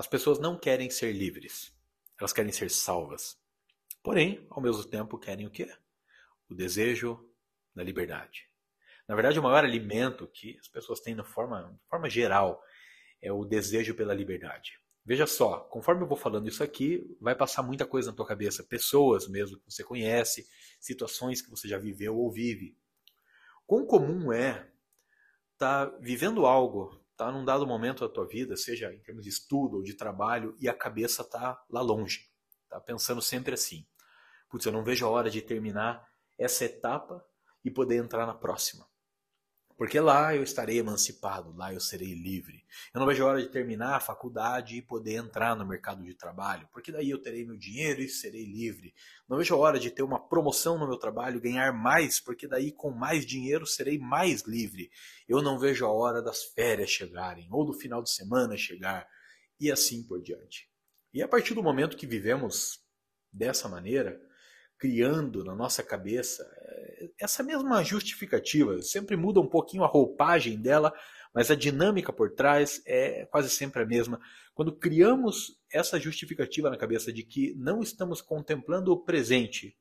As pessoas não querem ser livres, elas querem ser salvas. Porém, ao mesmo tempo, querem o quê? O desejo da liberdade. Na verdade, o maior alimento que as pessoas têm de forma, de forma geral é o desejo pela liberdade. Veja só, conforme eu vou falando isso aqui, vai passar muita coisa na tua cabeça, pessoas mesmo que você conhece, situações que você já viveu ou vive. Quão comum é estar tá vivendo algo, tá num dado momento da tua vida, seja em termos de estudo ou de trabalho, e a cabeça tá lá longe, tá pensando sempre assim: putz, eu não vejo a hora de terminar essa etapa e poder entrar na próxima. Porque lá eu estarei emancipado, lá eu serei livre. Eu não vejo a hora de terminar a faculdade e poder entrar no mercado de trabalho, porque daí eu terei meu dinheiro e serei livre. Não vejo a hora de ter uma promoção no meu trabalho, ganhar mais, porque daí com mais dinheiro serei mais livre. Eu não vejo a hora das férias chegarem, ou do final de semana chegar, e assim por diante. E a partir do momento que vivemos dessa maneira, criando na nossa cabeça essa mesma justificativa, sempre muda um pouquinho a roupagem dela, mas a dinâmica por trás é quase sempre a mesma. Quando criamos essa justificativa na cabeça de que não estamos contemplando o presente,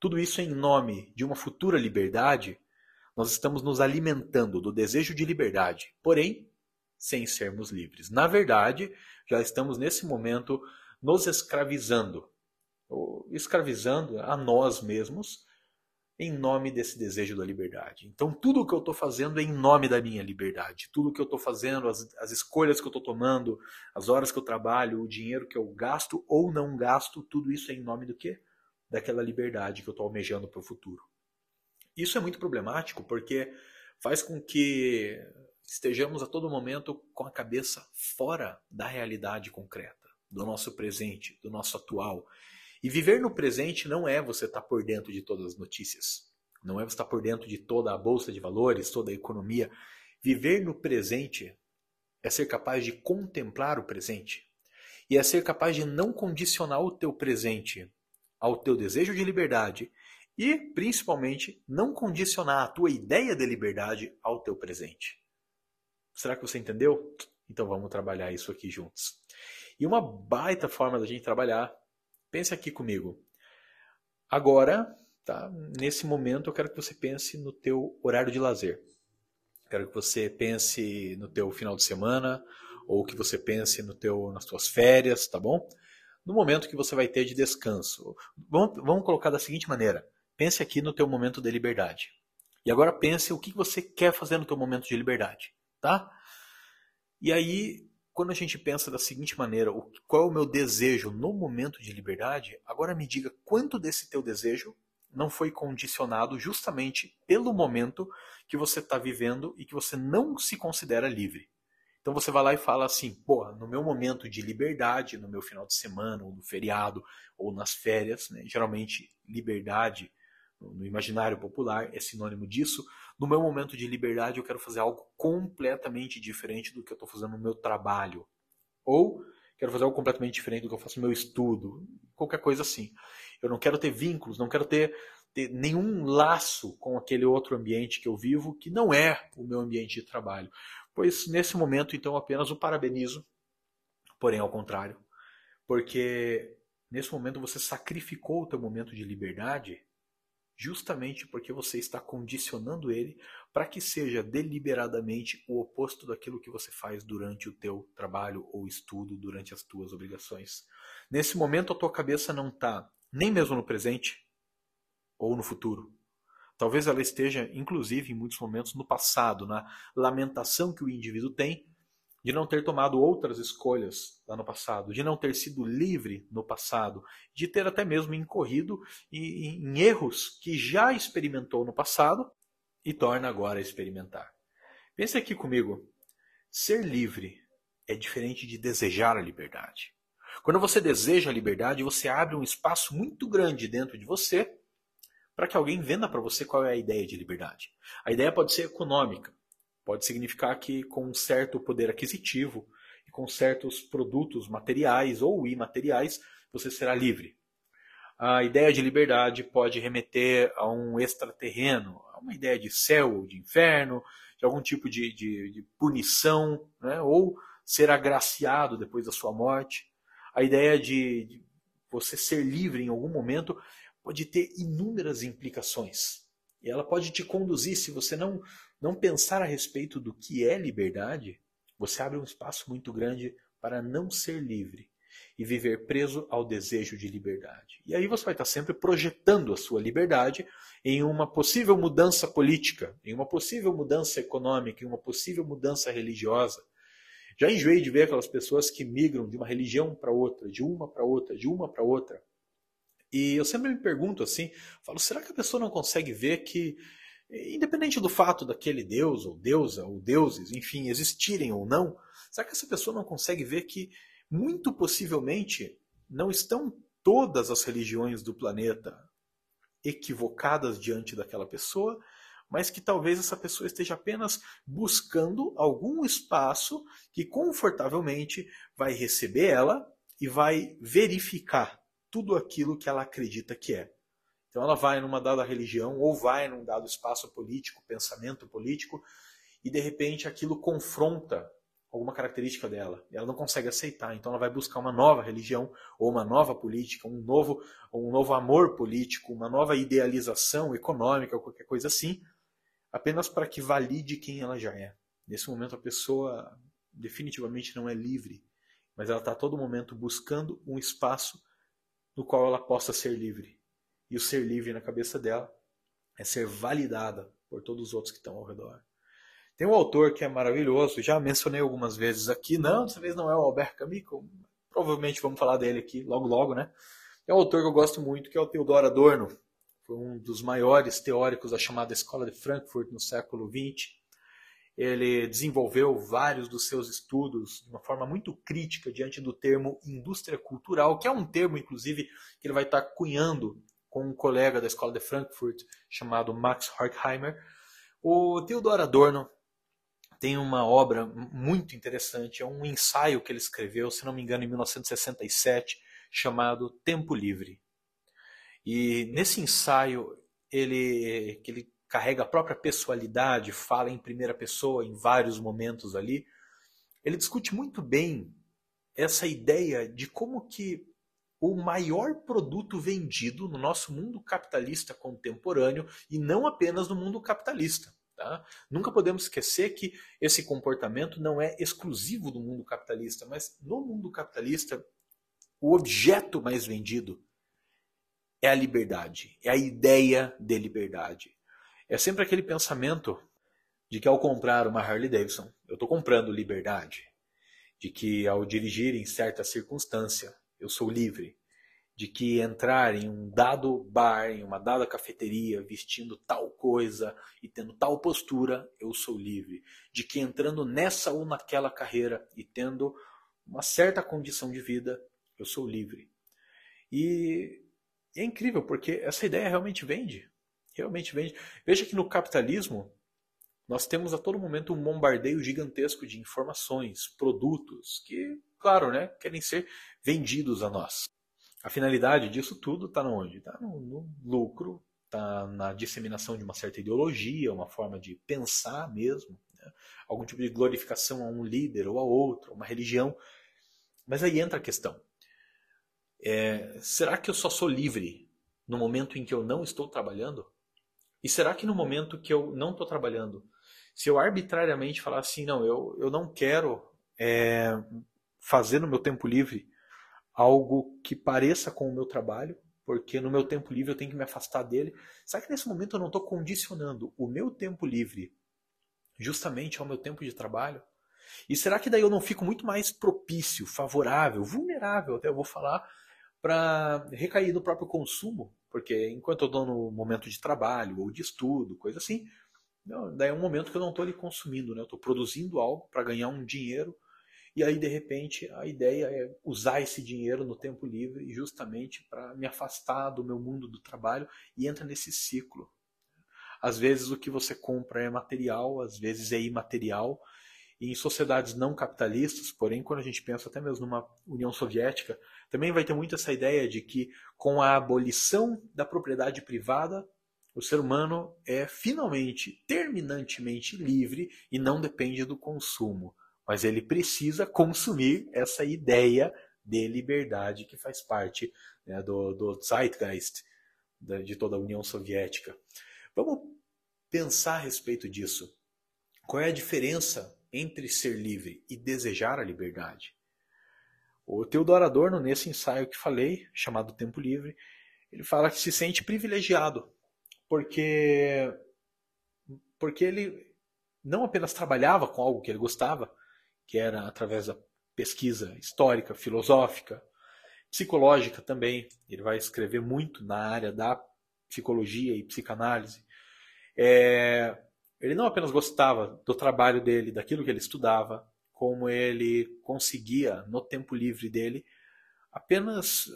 tudo isso em nome de uma futura liberdade, nós estamos nos alimentando do desejo de liberdade, porém, sem sermos livres. Na verdade, já estamos nesse momento nos escravizando, escravizando a nós mesmos em nome desse desejo da liberdade. Então, tudo o que eu estou fazendo é em nome da minha liberdade. Tudo o que eu estou fazendo, as, as escolhas que eu estou tomando, as horas que eu trabalho, o dinheiro que eu gasto ou não gasto, tudo isso é em nome do quê? Daquela liberdade que eu estou almejando para o futuro. Isso é muito problemático porque faz com que estejamos a todo momento com a cabeça fora da realidade concreta, do nosso presente, do nosso atual. E viver no presente não é você estar tá por dentro de todas as notícias. Não é você estar tá por dentro de toda a bolsa de valores, toda a economia. Viver no presente é ser capaz de contemplar o presente. E é ser capaz de não condicionar o teu presente ao teu desejo de liberdade e, principalmente, não condicionar a tua ideia de liberdade ao teu presente. Será que você entendeu? Então vamos trabalhar isso aqui juntos. E uma baita forma da gente trabalhar Pense aqui comigo. Agora, tá? Nesse momento, eu quero que você pense no teu horário de lazer. Quero que você pense no teu final de semana ou que você pense no teu nas tuas férias, tá bom? No momento que você vai ter de descanso. Vamos, vamos colocar da seguinte maneira. Pense aqui no teu momento de liberdade. E agora pense o que você quer fazer no teu momento de liberdade, tá? E aí quando a gente pensa da seguinte maneira, o, qual é o meu desejo no momento de liberdade, agora me diga quanto desse teu desejo não foi condicionado justamente pelo momento que você está vivendo e que você não se considera livre. Então você vai lá e fala assim, pô, no meu momento de liberdade, no meu final de semana, ou no feriado, ou nas férias, né? geralmente liberdade no imaginário popular é sinônimo disso. No meu momento de liberdade, eu quero fazer algo completamente diferente do que eu estou fazendo no meu trabalho. Ou quero fazer algo completamente diferente do que eu faço no meu estudo. Qualquer coisa assim. Eu não quero ter vínculos, não quero ter, ter nenhum laço com aquele outro ambiente que eu vivo, que não é o meu ambiente de trabalho. Pois nesse momento, então, apenas o parabenizo, porém ao contrário. Porque nesse momento você sacrificou o teu momento de liberdade justamente porque você está condicionando ele para que seja deliberadamente o oposto daquilo que você faz durante o teu trabalho ou estudo, durante as tuas obrigações. Nesse momento a tua cabeça não está nem mesmo no presente ou no futuro. Talvez ela esteja, inclusive, em muitos momentos no passado, na lamentação que o indivíduo tem de não ter tomado outras escolhas lá no passado, de não ter sido livre no passado, de ter até mesmo incorrido em erros que já experimentou no passado e torna agora a experimentar. Pense aqui comigo. Ser livre é diferente de desejar a liberdade. Quando você deseja a liberdade, você abre um espaço muito grande dentro de você para que alguém venda para você qual é a ideia de liberdade. A ideia pode ser econômica, Pode significar que com um certo poder aquisitivo e com certos produtos materiais ou imateriais, você será livre. A ideia de liberdade pode remeter a um extraterreno, a uma ideia de céu ou de inferno, de algum tipo de, de, de punição, né? ou ser agraciado depois da sua morte. A ideia de, de você ser livre em algum momento pode ter inúmeras implicações. E ela pode te conduzir, se você não, não pensar a respeito do que é liberdade, você abre um espaço muito grande para não ser livre e viver preso ao desejo de liberdade. E aí você vai estar sempre projetando a sua liberdade em uma possível mudança política, em uma possível mudança econômica, em uma possível mudança religiosa. Já enjoei de ver aquelas pessoas que migram de uma religião para outra, de uma para outra, de uma para outra. E eu sempre me pergunto assim, falo, será que a pessoa não consegue ver que independente do fato daquele deus ou deusa ou deuses, enfim, existirem ou não, será que essa pessoa não consegue ver que muito possivelmente não estão todas as religiões do planeta equivocadas diante daquela pessoa, mas que talvez essa pessoa esteja apenas buscando algum espaço que confortavelmente vai receber ela e vai verificar tudo aquilo que ela acredita que é. Então ela vai numa dada religião ou vai num dado espaço político, pensamento político, e de repente aquilo confronta alguma característica dela. Ela não consegue aceitar, então ela vai buscar uma nova religião ou uma nova política, um novo, um novo amor político, uma nova idealização econômica ou qualquer coisa assim, apenas para que valide quem ela já é. Nesse momento a pessoa definitivamente não é livre, mas ela está a todo momento buscando um espaço no qual ela possa ser livre. E o ser livre na cabeça dela é ser validada por todos os outros que estão ao redor. Tem um autor que é maravilhoso, já mencionei algumas vezes aqui, não, dessa vez não é o Albert Camus, provavelmente vamos falar dele aqui logo logo, né? É um autor que eu gosto muito, que é o Theodor Adorno, foi um dos maiores teóricos da chamada Escola de Frankfurt no século XX. Ele desenvolveu vários dos seus estudos de uma forma muito crítica diante do termo indústria cultural, que é um termo, inclusive, que ele vai estar cunhando com um colega da Escola de Frankfurt chamado Max Horkheimer. O Theodor Adorno tem uma obra muito interessante, é um ensaio que ele escreveu, se não me engano, em 1967, chamado Tempo Livre. E nesse ensaio, ele, que ele carrega a própria pessoalidade, fala em primeira pessoa em vários momentos ali, ele discute muito bem essa ideia de como que o maior produto vendido no nosso mundo capitalista contemporâneo e não apenas no mundo capitalista, Tá? Nunca podemos esquecer que esse comportamento não é exclusivo do mundo capitalista, mas no mundo capitalista, o objeto mais vendido é a liberdade, é a ideia de liberdade. É sempre aquele pensamento de que ao comprar uma Harley Davidson, eu estou comprando liberdade. De que ao dirigir em certa circunstância, eu sou livre de que entrar em um dado bar, em uma dada cafeteria, vestindo tal coisa e tendo tal postura, eu sou livre. De que entrando nessa ou naquela carreira e tendo uma certa condição de vida, eu sou livre. E é incrível porque essa ideia realmente vende. Realmente vende. Veja que no capitalismo nós temos a todo momento um bombardeio gigantesco de informações, produtos que, claro, né, querem ser vendidos a nós. A finalidade disso tudo está onde? Está no, no, lucro, está na disseminação de uma certa ideologia, uma forma de pensar mesmo, né? algum tipo de glorificação a um líder ou a outro, uma religião. Mas aí entra a questão: é, será que eu só sou livre no momento em que eu não estou trabalhando? E será que no momento que eu não estou trabalhando, se eu arbitrariamente falar assim, não, eu, eu não quero é, fazer no meu tempo livre algo que pareça com o meu trabalho, porque no meu tempo livre eu tenho que me afastar dele. Será que nesse momento eu não estou condicionando o meu tempo livre justamente ao meu tempo de trabalho? E será que daí eu não fico muito mais propício, favorável, vulnerável, até eu vou falar, para recair no próprio consumo? Porque enquanto eu estou no momento de trabalho ou de estudo, coisa assim, não, daí é um momento que eu não estou ali consumindo, né? eu estou produzindo algo para ganhar um dinheiro e aí, de repente, a ideia é usar esse dinheiro no tempo livre justamente para me afastar do meu mundo do trabalho e entra nesse ciclo. Às vezes o que você compra é material, às vezes é imaterial. E em sociedades não capitalistas, porém, quando a gente pensa até mesmo numa União Soviética, também vai ter muito essa ideia de que com a abolição da propriedade privada, o ser humano é finalmente, terminantemente livre e não depende do consumo. mas ele precisa consumir essa ideia de liberdade que faz parte né, do, do Zeitgeist de toda a União Soviética. Vamos pensar a respeito disso. Qual é a diferença entre ser livre e desejar a liberdade? O Theodor Adorno, nesse ensaio que falei, chamado Tempo Livre, ele fala que se sente privilegiado, porque, porque ele não apenas trabalhava com algo que ele gostava, que era através da pesquisa histórica, filosófica, psicológica também. Ele vai escrever muito na área da psicologia e psicanálise. É, ele não apenas gostava do trabalho dele, daquilo que ele estudava, como ele conseguia, no tempo livre dele, apenas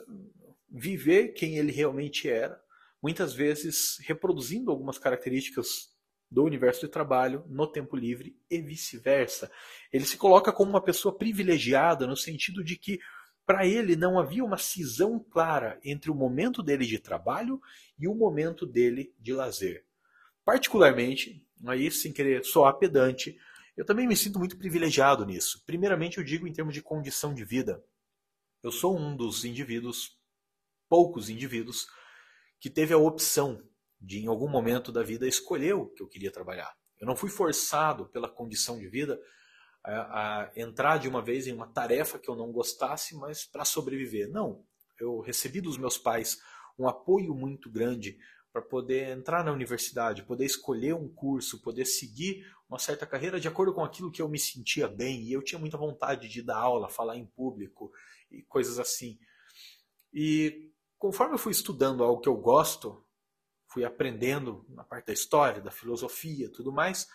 viver quem ele realmente era, muitas vezes reproduzindo algumas características do universo de trabalho no tempo livre e vice-versa. Ele se coloca como uma pessoa privilegiada no sentido de que para ele não havia uma cisão clara entre o momento dele de trabalho e o momento dele de lazer. Particularmente, aí sem querer soar pedante, eu também me sinto muito privilegiado nisso. Primeiramente, eu digo em termos de condição de vida. Eu sou um dos indivíduos, poucos indivíduos, que teve a opção de, em algum momento da vida, escolher o que eu queria trabalhar. Eu não fui forçado pela condição de vida a, a entrar de uma vez em uma tarefa que eu não gostasse, mas para sobreviver. Não. Eu recebi dos meus pais um apoio muito grande para poder entrar na universidade, poder escolher um curso, poder seguir uma certa carreira de acordo com aquilo que eu me sentia bem. E eu tinha muita vontade de dar aula, falar em público e coisas assim. E conforme eu fui estudando algo que eu gosto, fui aprendendo na parte da história, da filosofia, tudo mais,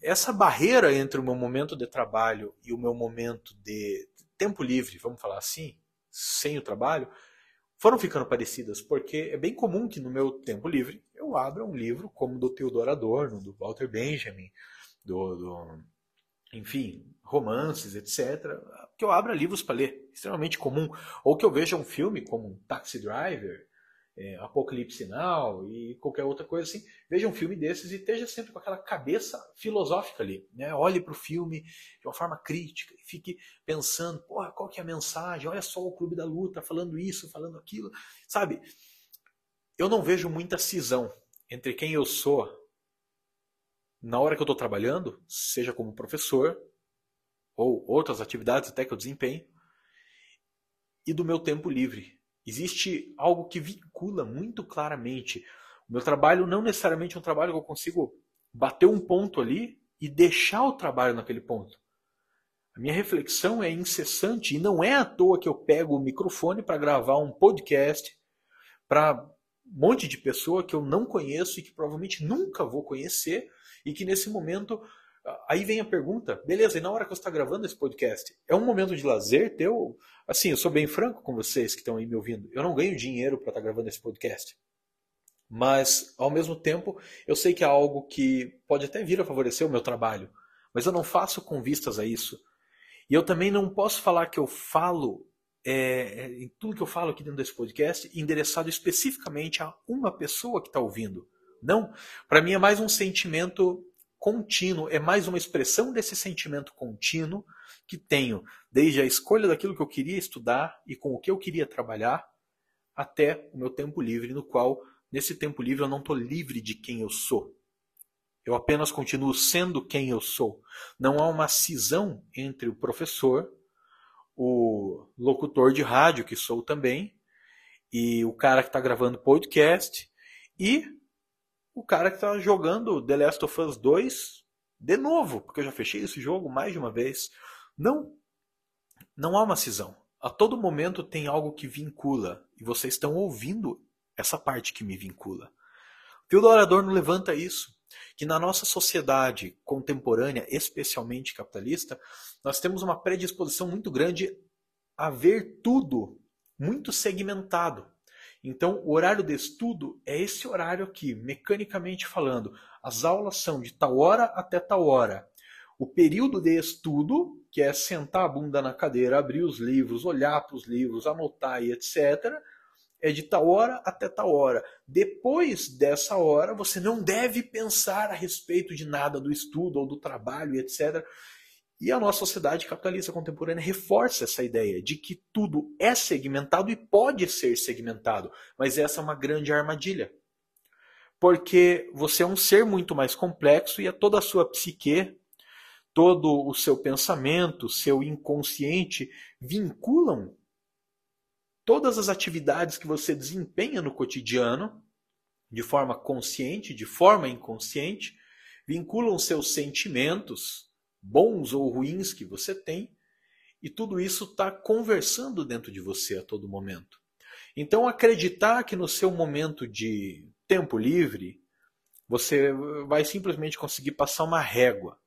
essa barreira entre o meu momento de trabalho e o meu momento de tempo livre, vamos falar assim, sem o trabalho, foram ficando parecidas, porque é bem comum que no meu tempo livre eu abra um livro como do Theodor Adorno, do Walter Benjamin, do, do enfim, romances, etc., que eu abra livros para ler, extremamente comum, ou que eu veja um filme como um Taxi Driver, é, Apocalipse Now e qualquer outra coisa assim, veja um filme desses e esteja sempre com aquela cabeça filosófica ali. Né? Olhe para o filme de uma forma crítica e fique pensando, porra, qual que é a mensagem? Olha só o Clube da Luta falando isso, falando aquilo. Sabe, eu não vejo muita cisão entre quem eu sou na hora que eu estou trabalhando, seja como professor ou outras atividades até que eu desempenho, e do meu tempo livre Existe algo que vincula muito claramente. O meu trabalho não necessariamente é um trabalho que eu consigo bater um ponto ali e deixar o trabalho naquele ponto. A minha reflexão é incessante e não é à toa que eu pego o microfone para gravar um podcast para um monte de pessoa que eu não conheço e que provavelmente nunca vou conhecer e que nesse momento Aí vem a pergunta, beleza, e na hora que você está gravando esse podcast, é um momento de lazer teu? Assim, eu sou bem franco com vocês que estão aí me ouvindo, eu não ganho dinheiro para estar tá gravando esse podcast. Mas, ao mesmo tempo, eu sei que é algo que pode até vir a favorecer o meu trabalho, mas eu não faço com vistas a isso. E eu também não posso falar que eu falo, é, é em tudo que eu falo aqui dentro desse podcast, endereçado especificamente a uma pessoa que está ouvindo. Não, para mim é mais um sentimento contínuo, é mais uma expressão desse sentimento contínuo que tenho desde a escolha daquilo que eu queria estudar e com o que eu queria trabalhar até o meu tempo livre, no qual, nesse tempo livre, eu não estou livre de quem eu sou. Eu apenas continuo sendo quem eu sou. Não há uma cisão entre o professor, o locutor de rádio, que sou também, e o cara que está gravando podcast, e o cara que está jogando The Last of Us 2 de novo, porque eu já fechei esse jogo mais de uma vez. Não, não há uma cisão. A todo momento tem algo que vincula, e vocês estão ouvindo essa parte que me vincula. Theodor Adorno levanta isso, que na nossa sociedade contemporânea, especialmente capitalista, nós temos uma predisposição muito grande a ver tudo muito segmentado. Então, o horário de estudo é esse horário aqui, mecanicamente falando. As aulas são de tal hora até tal hora. O período de estudo, que é sentar a bunda na cadeira, abrir os livros, olhar para os livros, anotar e etc., é de tal hora até tal hora. Depois dessa hora, você não deve pensar a respeito de nada do estudo ou do trabalho etc. E a nossa sociedade capitalista contemporânea reforça essa ideia de que tudo é segmentado e pode ser segmentado, mas essa é uma grande armadilha. Porque você é um ser muito mais complexo e a toda a sua psique, todo o seu pensamento, seu inconsciente vinculam todas as atividades que você desempenha no cotidiano, de forma consciente, de forma inconsciente, vinculam seus sentimentos, bons ou ruins que você tem, e tudo isso está conversando dentro de você a todo momento. Então, acreditar que no seu momento de tempo livre, você vai simplesmente conseguir passar uma régua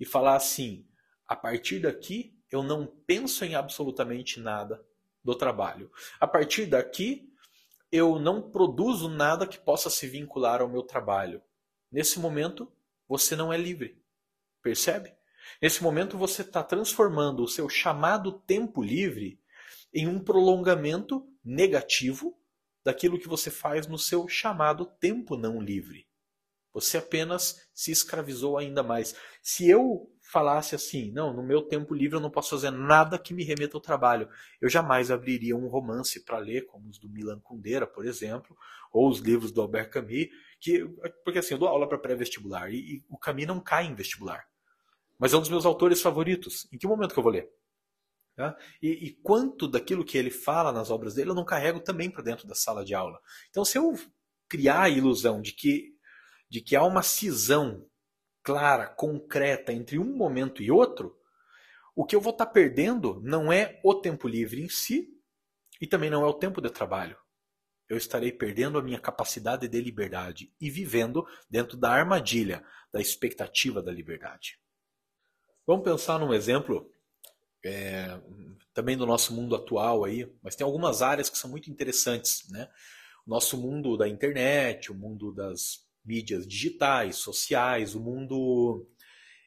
e falar assim: a partir daqui eu não penso em absolutamente nada do trabalho. A partir daqui eu não produzo nada que possa se vincular ao meu trabalho. Nesse momento, você não é livre. Percebe? Nesse momento você está transformando o seu chamado tempo livre em um prolongamento negativo daquilo que você faz no seu chamado tempo não livre. Você apenas se escravizou ainda mais. Se eu falasse assim, não, no meu tempo livre eu não posso fazer nada que me remeta ao trabalho, eu jamais abriria um romance para ler, como os do Milan Kundera, por exemplo, ou os livros do Albert Camus, que, porque assim, eu dou aula para pré-vestibular e, e o Camus não cai em vestibular mas é um dos meus autores favoritos. Em que momento que eu vou ler? Tá? E, e, quanto daquilo que ele fala nas obras dele eu não carrego também para dentro da sala de aula. Então, se eu criar a ilusão de que, de que há uma cisão clara, concreta entre um momento e outro, o que eu vou estar tá perdendo não é o tempo livre em si e também não é o tempo de trabalho. Eu estarei perdendo a minha capacidade de liberdade e vivendo dentro da armadilha da expectativa da liberdade. Vamos pensar num exemplo é, também do nosso mundo atual aí, mas tem algumas áreas que são muito interessantes, né? O nosso mundo da internet, o mundo das mídias digitais, sociais, o mundo,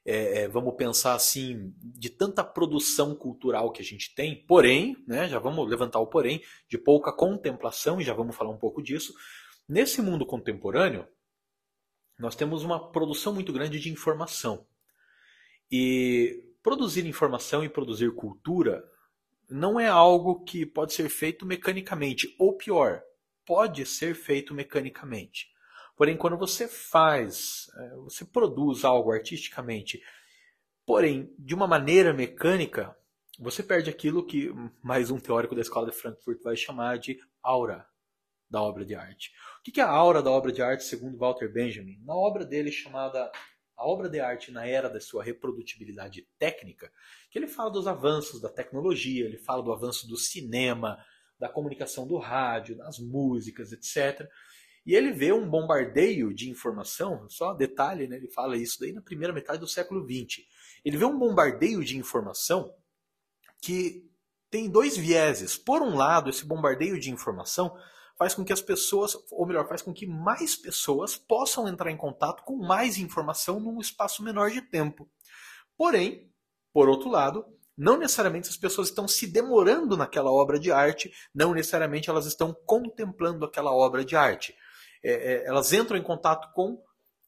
é, é, vamos pensar assim, de tanta produção cultural que a gente tem, porém, né, já vamos levantar o porém, de pouca contemplação, e já vamos falar um pouco disso. Nesse mundo contemporâneo, nós temos uma produção muito grande de informação. E produzir informação e produzir cultura não é algo que pode ser feito mecanicamente, ou pior, pode ser feito mecanicamente. Porém, quando você faz, é, você produz algo artisticamente, porém de uma maneira mecânica, você perde aquilo que mais um teórico da escola de Frankfurt vai chamar de aura da obra de arte. O que é a aura da obra de arte, segundo Walter Benjamin? Na obra dele chamada a obra de arte na era da sua reprodutibilidade técnica, que ele fala dos avanços da tecnologia, ele fala do avanço do cinema, da comunicação do rádio, das músicas, etc. E ele vê um bombardeio de informação, só detalhe, né, ele fala isso daí na primeira metade do século XX. Ele vê um bombardeio de informação que tem dois vieses. Por um lado, esse bombardeio de informação faz com que as pessoas, ou melhor, faz com que mais pessoas possam entrar em contato com mais informação num espaço menor de tempo. Porém, por outro lado, não necessariamente as pessoas estão se demorando naquela obra de arte, não necessariamente elas estão contemplando aquela obra de arte. É, é, elas entram em contato com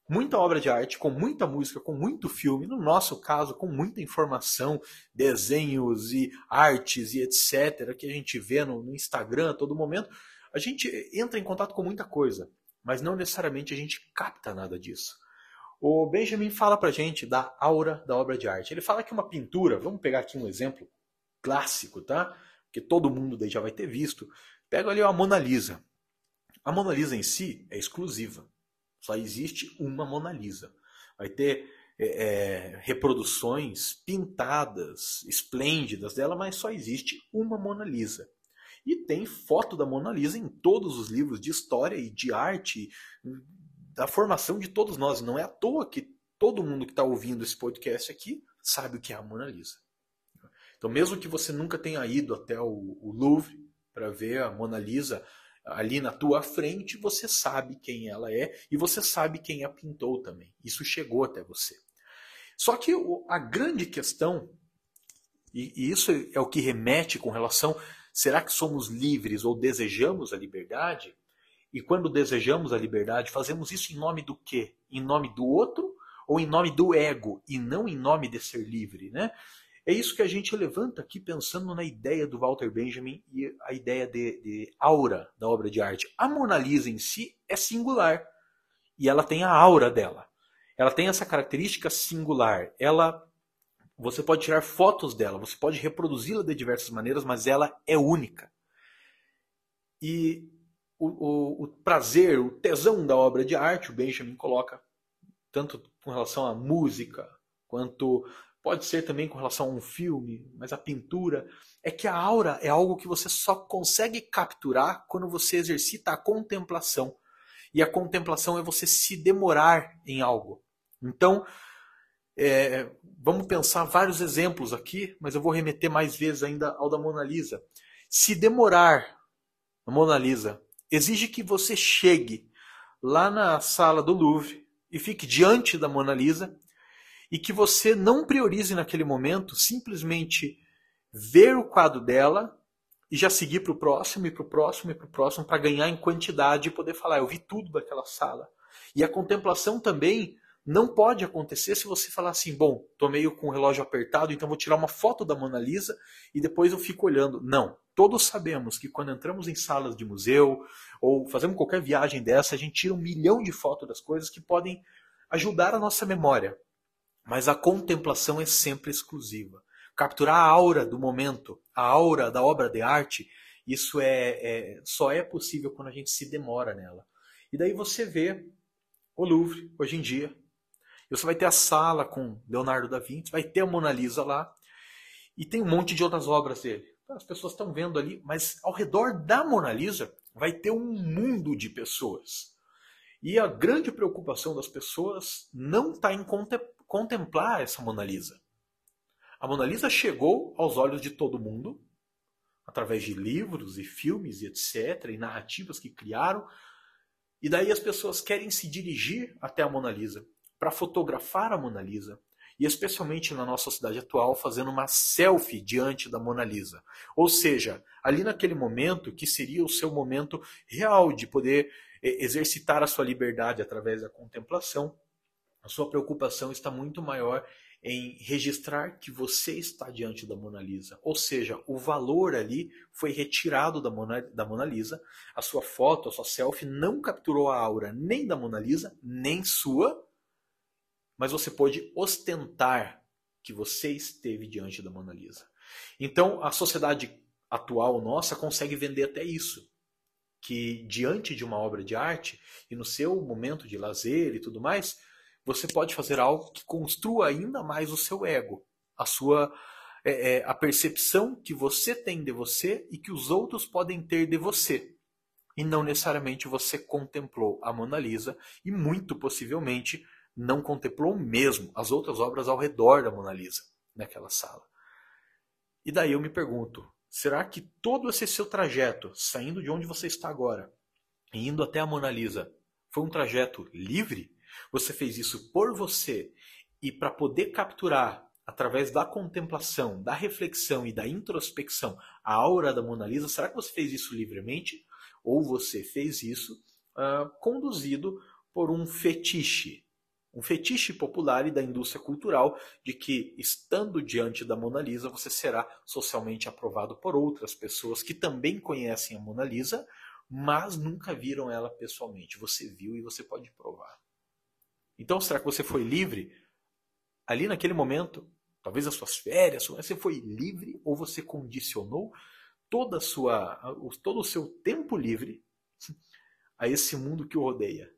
muita obra de arte, com muita música, com muito filme, no nosso caso, com muita informação, desenhos e artes e etc., que a gente vê no, no Instagram a todo momento, a gente entra em contato com muita coisa, mas não necessariamente a gente capta nada disso. O Benjamin fala pra gente da aura da obra de arte. Ele fala que uma pintura, vamos pegar aqui um exemplo clássico, tá? Que todo mundo daí já vai ter visto. Pega ali a Mona Lisa. A Mona Lisa em si é exclusiva. Só existe uma Mona Lisa. Vai ter é, é, reproduções pintadas, esplêndidas dela, mas só existe uma Mona Lisa. E tem foto da Mona Lisa em todos os livros de história e de arte, da formação de todos nós. Não é à toa que todo mundo que está ouvindo esse podcast aqui sabe o que é a Mona Lisa. Então, mesmo que você nunca tenha ido até o, o Louvre para ver a Mona Lisa ali na tua frente, você sabe quem ela é e você sabe quem a pintou também. Isso chegou até você. Só que a grande questão, e isso é o que remete com relação Será que somos livres ou desejamos a liberdade? E quando desejamos a liberdade, fazemos isso em nome do quê? Em nome do outro ou em nome do ego e não em nome de ser livre, né? É isso que a gente levanta aqui pensando na ideia do Walter Benjamin e a ideia de, de aura da obra de arte. A Mona Lisa em si é singular e ela tem a aura dela. Ela tem essa característica singular. Ela você pode tirar fotos dela, você pode reproduzi-la de diversas maneiras, mas ela é única. E o, o, o, prazer, o tesão da obra de arte, o Benjamin coloca, tanto com relação à música, quanto pode ser também com relação a um filme, mas a pintura, é que a aura é algo que você só consegue capturar quando você exercita a contemplação. E a contemplação é você se demorar em algo. Então, é, vamos pensar vários exemplos aqui, mas eu vou remeter mais vezes ainda ao da Mona Lisa. Se demorar a Mona Lisa exige que você chegue lá na sala do Louvre e fique diante da Mona Lisa e que você não priorize naquele momento simplesmente ver o quadro dela e já seguir para o próximo e para o próximo e para o próximo para ganhar em quantidade e poder falar, eu vi tudo daquela sala. E a contemplação também não pode acontecer se você falar assim, bom, tô meio com o relógio apertado, então vou tirar uma foto da Mona Lisa e depois eu fico olhando. Não. Todos sabemos que quando entramos em salas de museu ou fazemos qualquer viagem dessa, a gente tira um milhão de fotos das coisas que podem ajudar a nossa memória. Mas a contemplação é sempre exclusiva. Capturar a aura do momento, a aura da obra de arte, isso é, é só é possível quando a gente se demora nela. E daí você vê o Louvre, hoje em dia, você vai ter a sala com Leonardo da Vinci, vai ter a Mona Lisa lá, e tem um monte de outras obras dele. Então, as pessoas estão vendo ali, mas ao redor da Mona Lisa vai ter um mundo de pessoas. E a grande preocupação das pessoas não está em contemplar essa Mona Lisa. A Mona Lisa chegou aos olhos de todo mundo, através de livros e filmes e etc., e narrativas que criaram, e daí as pessoas querem se dirigir até a Mona Lisa para fotografar a Mona Lisa, e especialmente na nossa sociedade atual, fazendo uma selfie diante da Mona Lisa. Ou seja, ali naquele momento que seria o seu momento real de poder é, exercitar a sua liberdade através da contemplação, a sua preocupação está muito maior em registrar que você está diante da Mona Lisa. Ou seja, o valor ali foi retirado da Mona, da Mona Lisa. A sua foto, a sua selfie não capturou a aura nem da Mona Lisa, nem sua, mas você pode ostentar que você esteve diante da Mona Lisa. Então, a sociedade atual nossa consegue vender até isso. Que diante de uma obra de arte e no seu momento de lazer e tudo mais, você pode fazer algo que construa ainda mais o seu ego, a sua é, é, a percepção que você tem de você e que os outros podem ter de você. E não necessariamente você contemplou a Mona Lisa e muito possivelmente não contemplou mesmo as outras obras ao redor da Mona Lisa, naquela sala. E daí eu me pergunto: será que todo esse seu trajeto, saindo de onde você está agora, e indo até a Mona Lisa, foi um trajeto livre? Você fez isso por você e para poder capturar, através da contemplação, da reflexão e da introspecção, a aura da Mona Lisa? Será que você fez isso livremente? Ou você fez isso uh, conduzido por um fetiche, um fetiche popular e da indústria cultural de que, estando diante da Mona Lisa, você será socialmente aprovado por outras pessoas que também conhecem a Mona Lisa, mas nunca viram ela pessoalmente. Você viu e você pode provar. Então, será que você foi livre ali naquele momento? Talvez as suas férias, você foi livre ou você condicionou toda a sua, todo o seu tempo livre a esse mundo que o rodeia?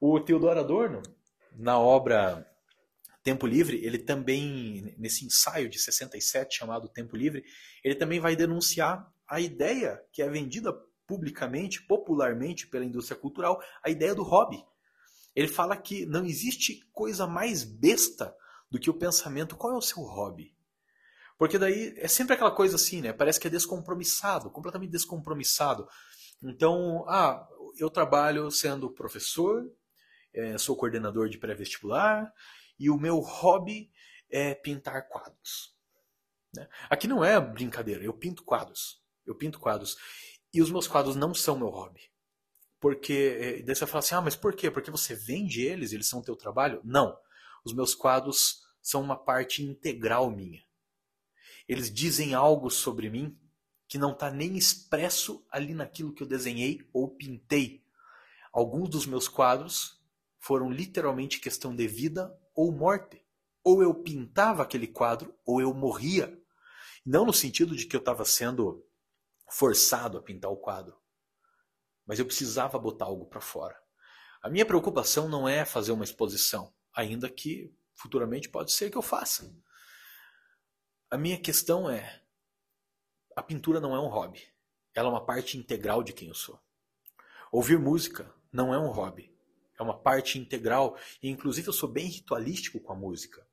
O Theodor Adorno, na obra Tempo Livre, ele também, nesse ensaio de 67 chamado Tempo Livre, ele também vai denunciar a ideia que é vendida publicamente, popularmente pela indústria cultural, a ideia do hobby. Ele fala que não existe coisa mais besta do que o pensamento qual é o seu hobby. Porque daí é sempre aquela coisa assim, né? Parece que é descompromissado, completamente descompromissado. Então, ah, eu trabalho sendo professor, é, sou coordenador de pré-vestibular e o meu hobby é pintar quadros. Né? Aqui não é brincadeira, eu pinto quadros. Eu pinto quadros. E os meus quadros não são meu hobby. Porque, é, daí você fala assim, ah, mas por quê? Porque você vende eles, eles são teu trabalho? Não. Os meus quadros são uma parte integral minha. Eles dizem algo sobre mim que não está nem expresso ali naquilo que eu desenhei ou pintei. Alguns dos meus quadros foram literalmente questão de vida ou morte. Ou eu pintava aquele quadro ou eu morria. Não no sentido de que eu estava sendo forçado a pintar o quadro, mas eu precisava botar algo para fora. A minha preocupação não é fazer uma exposição, ainda que futuramente pode ser que eu faça. A minha questão é: a pintura não é um hobby, ela é uma parte integral de quem eu sou. Ouvir música não é um hobby, é uma parte integral, e inclusive eu sou bem ritualístico com a música.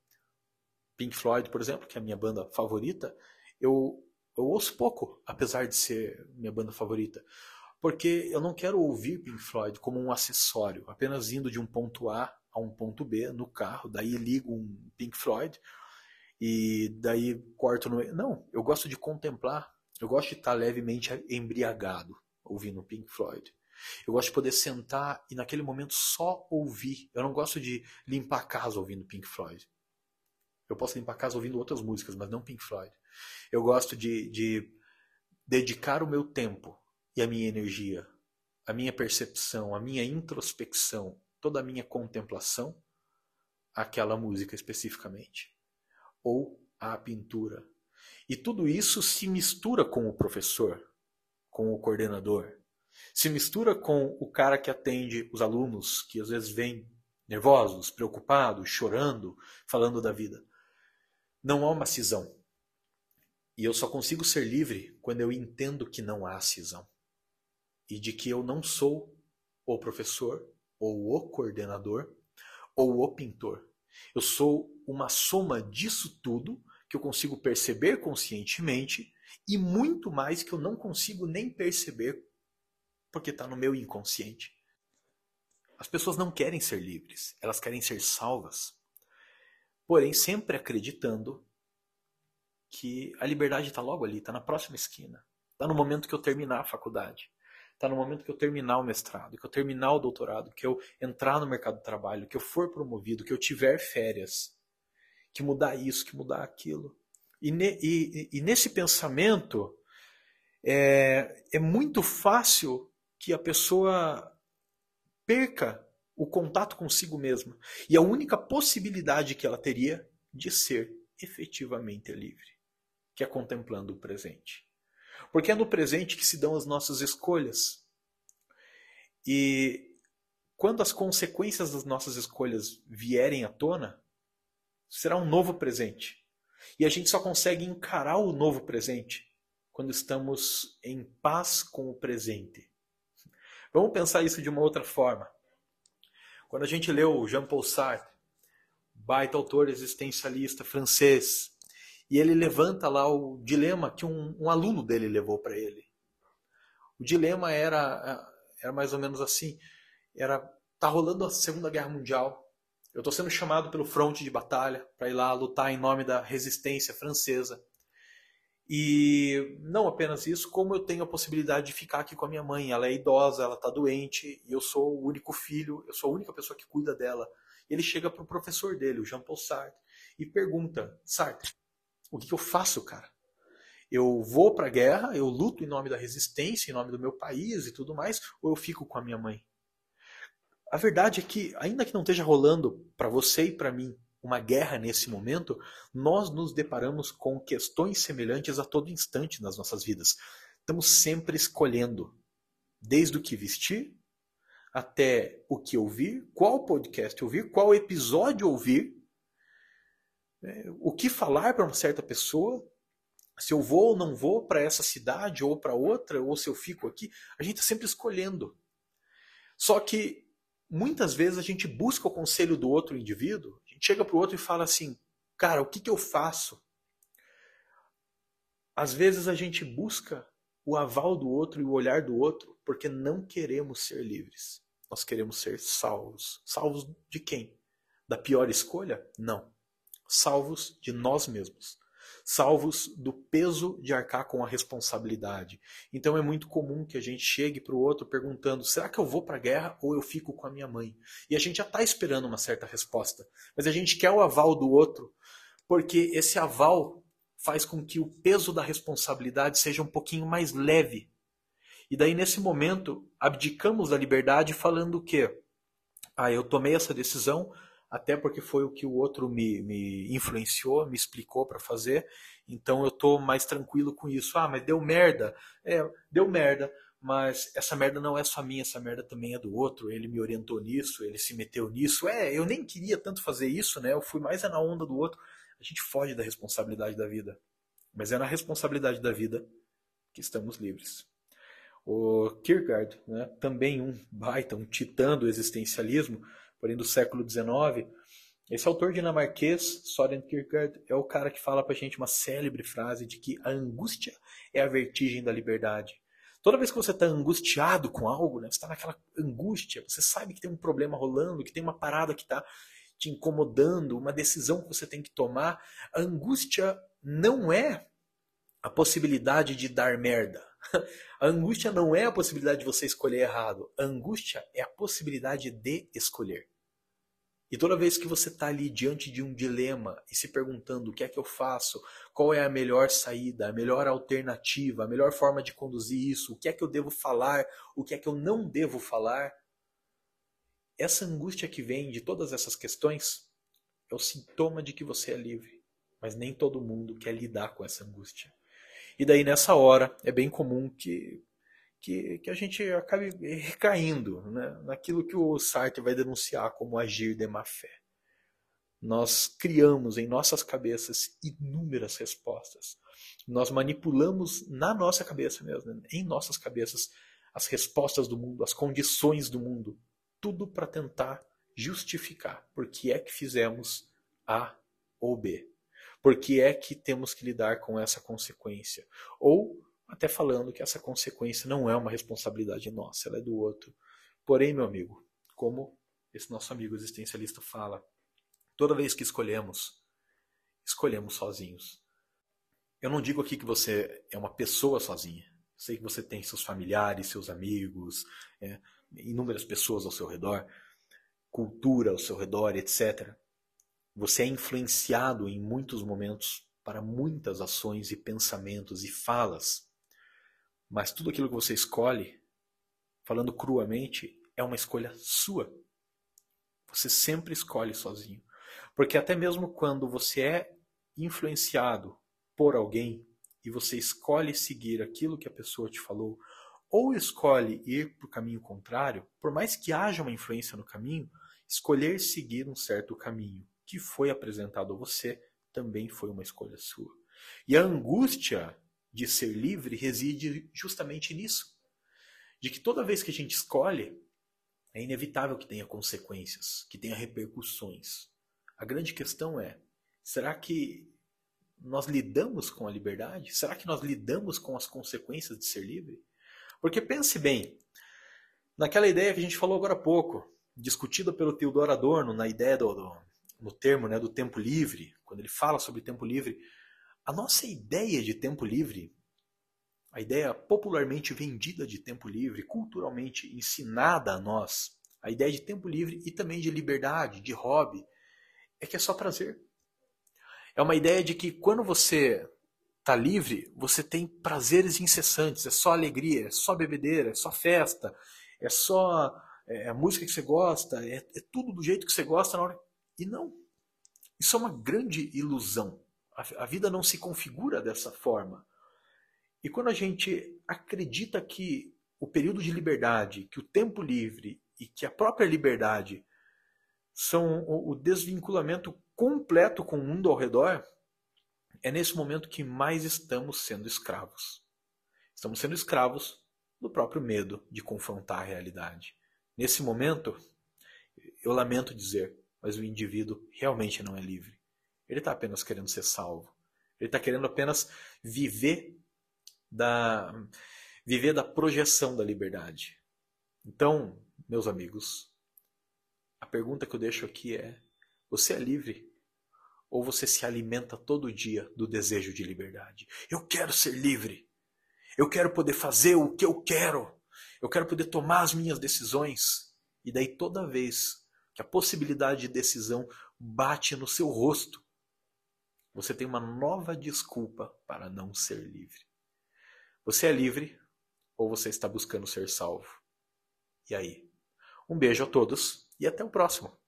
Pink Floyd, por exemplo, que é a minha banda favorita, eu, eu ouço pouco, apesar de ser minha banda favorita. Porque eu não quero ouvir Pink Floyd como um acessório, apenas indo de um ponto A a um ponto B no carro, daí ligo um Pink Floyd e daí corto no. Não, eu gosto de contemplar, eu gosto de estar levemente embriagado ouvindo Pink Floyd. Eu gosto de poder sentar e naquele momento só ouvir. Eu não gosto de limpar a casa ouvindo Pink Floyd. Eu posso limpar a casa ouvindo outras músicas, mas não Pink Floyd. Eu gosto de, de dedicar o meu tempo e a minha energia, a minha percepção, a minha introspecção, toda a minha contemplação àquela música especificamente, ou à pintura. E tudo isso se mistura com o professor, com o coordenador, se mistura com o cara que atende os alunos, que às vezes vêm nervosos, preocupados, chorando, falando da vida. Não há uma cisão. E eu só consigo ser livre quando eu entendo que não há cisão. E de que eu não sou o professor, ou o coordenador, ou o pintor. Eu sou uma soma disso tudo que eu consigo perceber conscientemente e muito mais que eu não consigo nem perceber porque está no meu inconsciente. As pessoas não querem ser livres, elas querem ser salvas. Porém, sempre acreditando que a liberdade está logo ali, está na próxima esquina. Está no momento que eu terminar a faculdade. Está no momento que eu terminar o mestrado, que eu terminar o doutorado, que eu entrar no mercado de trabalho, que eu for promovido, que eu tiver férias. Que mudar isso, que mudar aquilo. E, ne, e, e nesse pensamento, é, é muito fácil que a pessoa perca o contato consigo mesma. E a única possibilidade que ela teria de ser efetivamente livre, que é contemplando o presente. Porque é no presente que se dão as nossas escolhas. E quando as consequências das nossas escolhas vierem à tona, será um novo presente. E a gente só consegue encarar o novo presente quando estamos em paz com o presente. Vamos pensar isso de uma outra forma. Quando a gente leu Jean-Paul Sartre, baita autor existencialista francês, e ele levanta lá o dilema que um, um aluno dele levou para ele. O dilema era, era mais ou menos assim: era tá rolando a Segunda Guerra Mundial. Eu estou sendo chamado pelo fronte de batalha para ir lá lutar em nome da resistência francesa. E não apenas isso, como eu tenho a possibilidade de ficar aqui com a minha mãe. Ela é idosa, ela está doente, e eu sou o único filho, eu sou a única pessoa que cuida dela. Ele chega para o professor dele, o Jean-Paul Sartre, e pergunta: Sartre, o que, que eu faço, cara? Eu vou para a guerra, eu luto em nome da resistência, em nome do meu país e tudo mais, ou eu fico com a minha mãe? A verdade é que, ainda que não esteja rolando para você e para mim uma guerra nesse momento, nós nos deparamos com questões semelhantes a todo instante nas nossas vidas. Estamos sempre escolhendo, desde o que vestir até o que ouvir, qual podcast ouvir, qual episódio ouvir, né, o que falar para uma certa pessoa, se eu vou ou não vou para essa cidade ou para outra, ou se eu fico aqui, a gente está sempre escolhendo. Só que muitas vezes a gente busca o conselho do outro indivíduo chega para o outro e fala assim: cara, o que, que eu faço? Às vezes a gente busca o aval do outro e o olhar do outro porque não queremos ser livres. Nós queremos ser salvos. Salvos de quem? Da pior escolha? Não. Salvos de nós mesmos. Salvos do peso de arcar com a responsabilidade. Então é muito comum que a gente chegue para o outro perguntando: será que eu vou para a guerra ou eu fico com a minha mãe? E a gente já está esperando uma certa resposta, mas a gente quer o aval do outro, porque esse aval faz com que o peso da responsabilidade seja um pouquinho mais leve. E daí, nesse momento, abdicamos da liberdade falando o quê? Ah, eu tomei essa decisão, até porque foi o que o outro me, me influenciou, me explicou para fazer, então eu tô mais tranquilo com isso. Ah, mas deu merda. É, deu merda, mas essa merda não é só minha, essa merda também é do outro. Ele me orientou nisso, ele se meteu nisso. É, eu nem queria tanto fazer isso, né? Eu fui mais na onda do outro. A gente foge da responsabilidade da vida. Mas é na responsabilidade da vida que estamos livres. O Kierkegaard, né, também um baita, um titã do existencialismo, porém do século XIX. Esse autor dinamarquês, Soren Kierkegaard, é o cara que fala pra gente uma célebre frase de que a angústia é a vertigem da liberdade. Toda vez que você está angustiado com algo, né, você está naquela angústia, você sabe que tem um problema rolando, que tem uma parada que está te incomodando, uma decisão que você tem que tomar. A angústia não é a possibilidade de dar merda. A angústia não é a possibilidade de você escolher errado. A angústia é a possibilidade de escolher. E toda vez que você está ali diante de um dilema e se perguntando o que é que eu faço, qual é a melhor saída, a melhor alternativa, a melhor forma de conduzir isso, o que é que eu devo falar, o que é que eu não devo falar, essa angústia que vem de todas essas questões é o sintoma de que você é livre. Mas nem todo mundo quer lidar com essa angústia. E daí nessa hora é bem comum que, que, que a gente acabe recaindo né, naquilo que o Sartre vai denunciar como agir de má fé. Nós criamos em nossas cabeças inúmeras respostas. Nós manipulamos na nossa cabeça mesmo, em nossas cabeças, as respostas do mundo, as condições do mundo, tudo para tentar justificar por que é que fizemos A ou B. Por que é que temos que lidar com essa consequência? Ou até falando que essa consequência não é uma responsabilidade nossa, ela é do outro. Porém, meu amigo, como esse nosso amigo existencialista fala, toda vez que escolhemos, escolhemos sozinhos. Eu não digo aqui que você é uma pessoa sozinha. Sei que você tem seus familiares, seus amigos, é, inúmeras pessoas ao seu redor, cultura ao seu redor, etc. Você é influenciado em muitos momentos para muitas ações e pensamentos e falas, mas tudo aquilo que você escolhe, falando cruamente, é uma escolha sua. Você sempre escolhe sozinho. Porque até mesmo quando você é influenciado por alguém e você escolhe seguir aquilo que a pessoa te falou, ou escolhe ir para o caminho contrário, por mais que haja uma influência no caminho, escolher seguir um certo caminho que foi apresentado a você também foi uma escolha sua. E a angústia de ser livre reside justamente nisso. De que toda vez que a gente escolhe, é inevitável que tenha consequências, que tenha repercussões. A grande questão é: será que nós lidamos com a liberdade? Será que nós lidamos com as consequências de ser livre? Porque pense bem, naquela ideia que a gente falou agora há pouco, discutida pelo Theodor Adorno, na ideia do, do no termo né, do tempo livre, quando ele fala sobre tempo livre, a nossa ideia de tempo livre, a ideia popularmente vendida de tempo livre, culturalmente ensinada a nós, a ideia de tempo livre e também de liberdade, de hobby, é que é só prazer. É uma ideia de que quando você está livre, você tem prazeres incessantes, é só alegria, é só bebedeira, é só festa, é só é, a música que você gosta, é, é tudo do jeito que você gosta na hora e não. Isso é uma grande ilusão. A, vida não se configura dessa forma. E quando a gente acredita que o período de liberdade, que o tempo livre e que a própria liberdade são o desvinculamento completo com o mundo ao redor, é nesse momento que mais estamos sendo escravos. Estamos sendo escravos do próprio medo de confrontar a realidade. Nesse momento, eu lamento dizer, mas o indivíduo realmente não é livre. Ele está apenas querendo ser salvo. Ele está querendo apenas viver da, viver da projeção da liberdade. Então, meus amigos, a pergunta que eu deixo aqui é: você é livre? Ou você se alimenta todo dia do desejo de liberdade? Eu quero ser livre. Eu quero poder fazer o que eu quero. Eu quero poder tomar as minhas decisões. E daí toda vez que a possibilidade de decisão bate no seu rosto, você tem uma nova desculpa para não ser livre. Você é livre ou você está buscando ser salvo? E aí? Um beijo a todos e até o próximo.